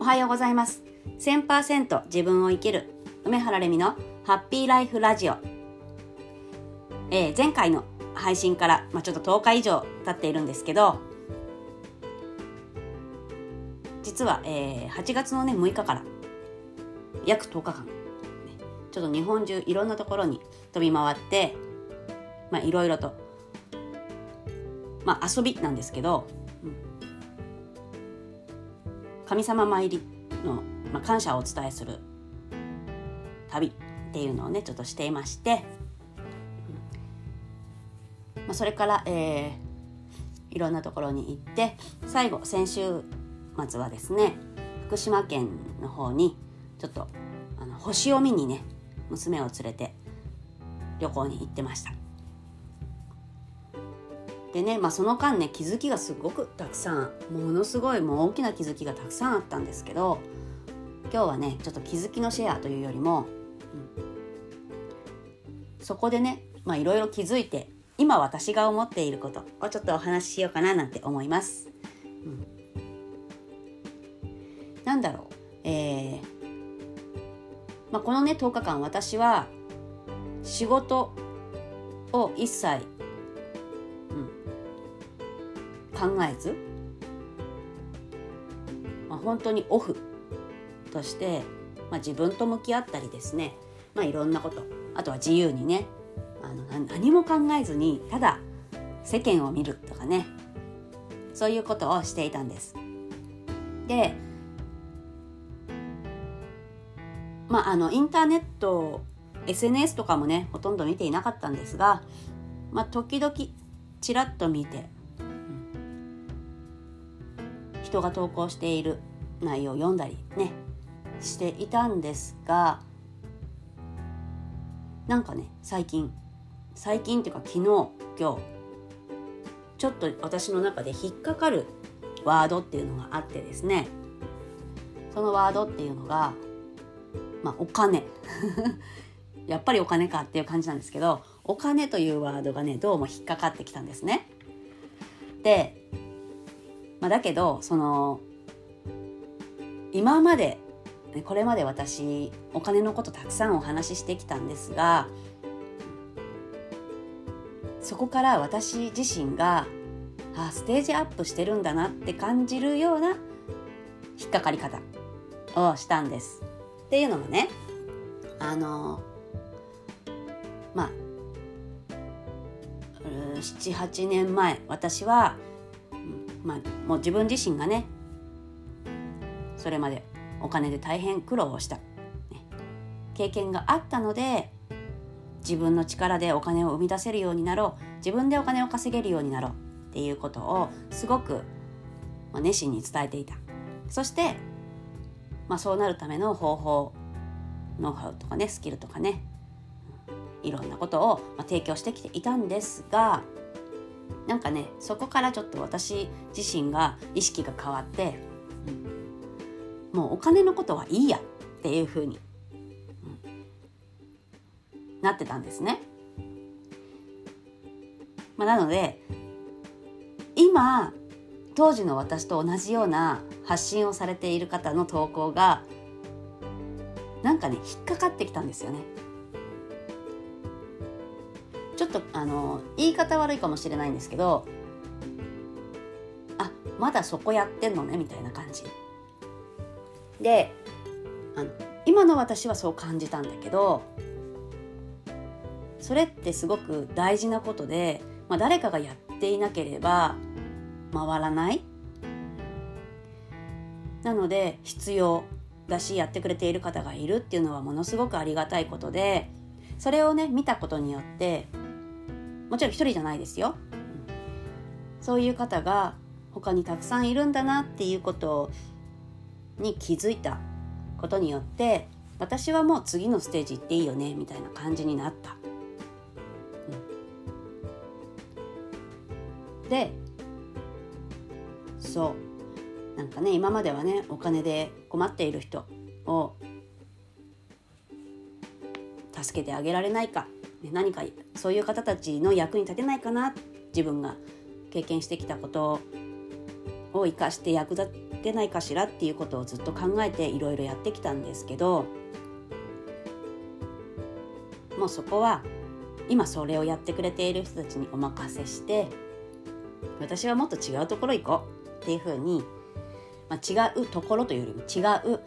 おはようございます。1000%自分を生きる梅原レミのハッピーライフラジオ、えー、前回の配信から、まあ、ちょっと10日以上経っているんですけど実は、えー、8月のね6日から約10日間、ちょっと日本中いろんなところに飛び回ってまあいろいろとまあ遊びなんですけど神様参りの、まあ、感謝をお伝えする旅っていうのをねちょっとしていまして、まあ、それから、えー、いろんなところに行って最後先週末はですね福島県の方にちょっとあの星を見にね娘を連れて旅行に行ってました。でね、まあ、その間ね気づきがすごくたくさんものすごいもう大きな気づきがたくさんあったんですけど今日はねちょっと気づきのシェアというよりも、うん、そこでねいろいろ気づいて今私が思っていることをちょっとお話ししようかななんて思います。うん、なんだろう、えーまあ、このね10日間私は仕事を一切考えず、まあ、本当にオフとして、まあ、自分と向き合ったりですね、まあ、いろんなことあとは自由にねあの何も考えずにただ世間を見るとかねそういうことをしていたんです。でまああのインターネット SNS とかもねほとんど見ていなかったんですが、まあ、時々ちらっと見て人が投稿している内容を読んだりねしていたんですがなんかね最近最近っていうか昨日今日ちょっと私の中で引っかかるワードっていうのがあってですねそのワードっていうのがまあお金 やっぱりお金かっていう感じなんですけどお金というワードがねどうも引っかかってきたんですね。でまあ、だけどその今までこれまで私お金のことたくさんお話ししてきたんですがそこから私自身があステージアップしてるんだなって感じるような引っかかり方をしたんです。っていうのもねあのまあ78年前私はまあ、もう自分自身がねそれまでお金で大変苦労をした、ね、経験があったので自分の力でお金を生み出せるようになろう。自分でお金を稼げるようになろう。っていうことをすごく熱心に伝えていた。そして、まあ、そうなるための方法ノウハウとかねスキルとかねいろんなことを提供してきていたんですがなんかねそこからちょっと私自身が意識が変わって、うん、もうお金のことはいいやっていうふうに、うん、なってたんですね。まあ、なので今当時の私と同じような発信をされている方の投稿がなんかね引っかかってきたんですよね。あの言い方悪いかもしれないんですけどあまだそこやってんのねみたいな感じ。であの今の私はそう感じたんだけどそれってすごく大事なことで、まあ、誰かがやっていなければ回らない。なので必要だしやってくれている方がいるっていうのはものすごくありがたいことでそれをね見たことによってもちろん一人じゃないですよ、そういう方が他にたくさんいるんだなっていうことに気づいたことによって私はもう次のステージ行っていいよねみたいな感じになった。でそう。なんかね今まではねお金で困っている人を助けてあげられないか。ね何かそういう方たちの役に立てないかな自分が経験してきたことを生かして役立けないかしらっていうことをずっと考えていろいろやってきたんですけどもうそこは今それをやってくれている人たちにお任せして私はもっと違うところ行こうっていうふうに、まあ、違うところというよりも違う、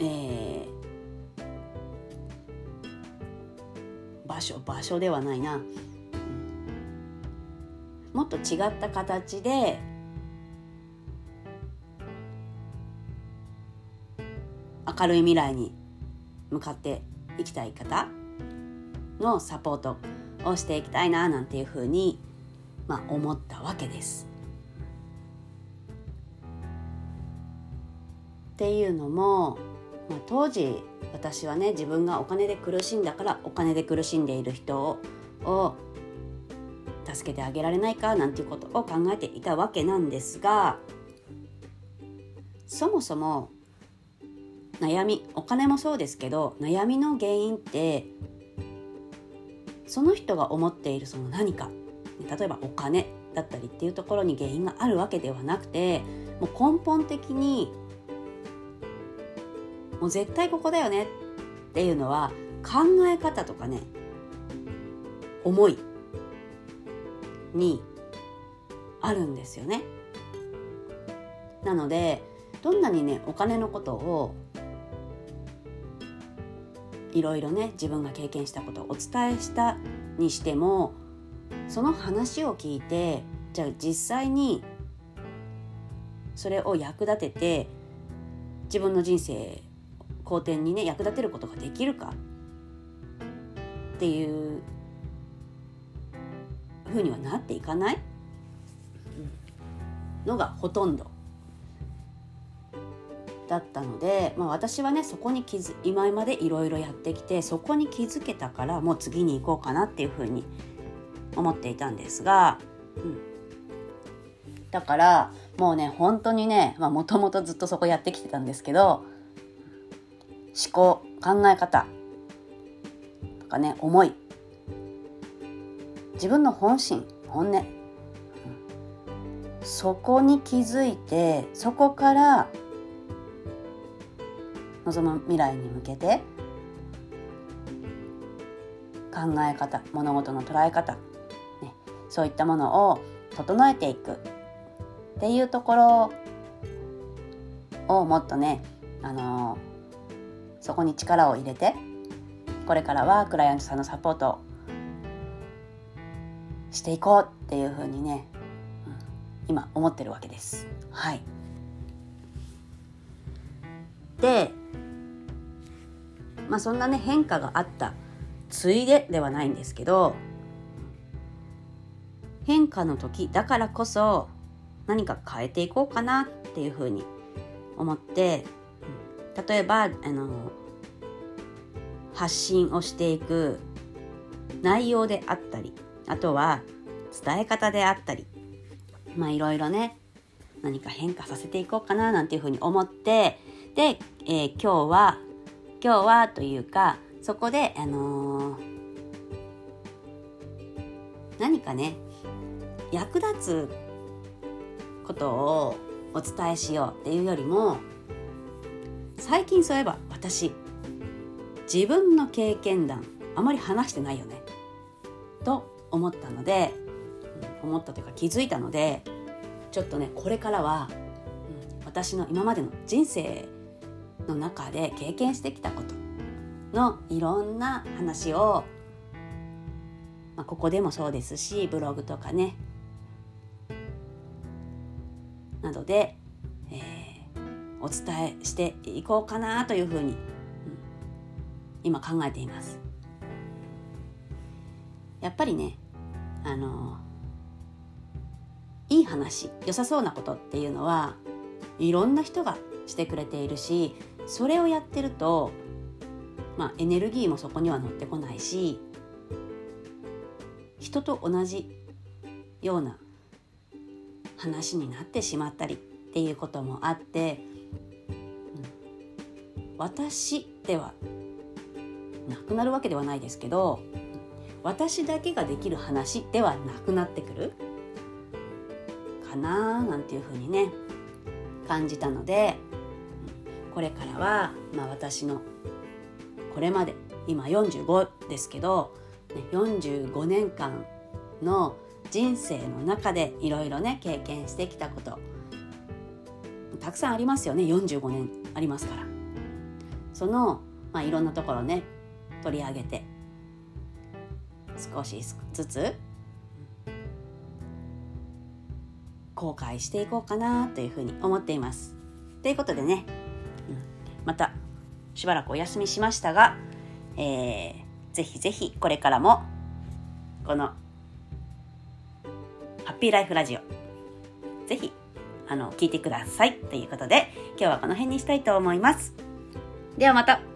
えー、所場所ではないな、もっと違った形で明るい未来に向かっていきたい方のサポートをしていきたいななんていうふうに、まあ、思ったわけです。っていうのも、まあ、当時私はね自分がお金で苦しんだからお金で苦しんでいる人を助けてあげられないかなんていうことを考えていたわけなんですがそもそも悩みお金もそうですけど悩みの原因ってその人が思っているその何か。例えばお金だったりっていうところに原因があるわけではなくてもう根本的にもう絶対ここだよねっていうのは考え方とかね思いにあるんですよね。なのでどんなにねお金のことをいろいろね自分が経験したことをお伝えしたにしてもその話を聞いてじゃあ実際にそれを役立てて自分の人生好転にね役立てることができるか。っていうふうにはなっていかない。のがほとんど。だったので、まあ、私はねそこに気づ今までいろいろやってきてそこに気づけたからもう次に行こうかなっていうふうに思っていたんですが、うん、だからもうね本当にねもともとずっとそこやってきてたんですけど思考考え方。とかね思い。自分の本心本音、そこに気づいてそこから望む未来に向けて考え方物事の捉え方、ね、そういったものを整えていく。っていうところをもっとね、あのー、そこに力を入れてこれからはクライアントさんのサポートしていこうっていうふうにね、今思ってるわけです。はいでまあそんなね変化があったついでではないんですけど変化の時だからこそ何か変えていこうかなっていうふうに思って例えばあの発信をしていく内容であったりあとは伝え方であったりまあいろいろね何か変化させていこうかななんていうふうに思ってで、えー、今日は今日はというかそこであのー、何かね役立つことをお伝えしようっていうよりも最近そういえば私自分の経験談あまり話してないよねと思ったので思ったというか気づいたのでちょっとねこれからは、私の今までの人生の中で経験してきたことのいろんな話を、まあ、ここでもそうですしブログとかねなどで、お伝えしていこうかなというふうに、今考えています。やっぱりねあのいい話良さそうなことっていうのはいろんな人がしてくれているしそれをやってると、まあ、エネルギーもそこには乗ってこないし人と同じような話になってしまったりっていうこともあって、私ではなくなるわけではないですけど私だけができる話ではなくなってくる。かななんていうふうにね感じたのでこれからは、まあ、私のこれまで今45ですけど、45年間の人生の中でいろいろね経験してきたことたくさんありますよね45年ありますから。その、まあ、いろんなところね取り上げて少しずつ後悔していこうかなというふうに思っています。ということでね、またしばらくお休みしましたが、えー、ぜひぜひこれからもこのハッピーライフラジオぜひあの聞いてくださいということで今日はこの辺にしたいと思います。ではまた。